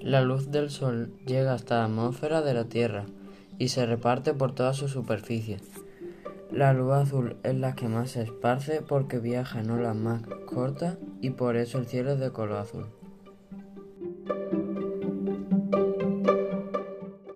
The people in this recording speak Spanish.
La luz del Sol llega hasta la atmósfera de la Tierra y se reparte por toda su superficie. La luz azul es la que más se esparce porque viaja en olas más cortas y por eso el cielo es de color azul.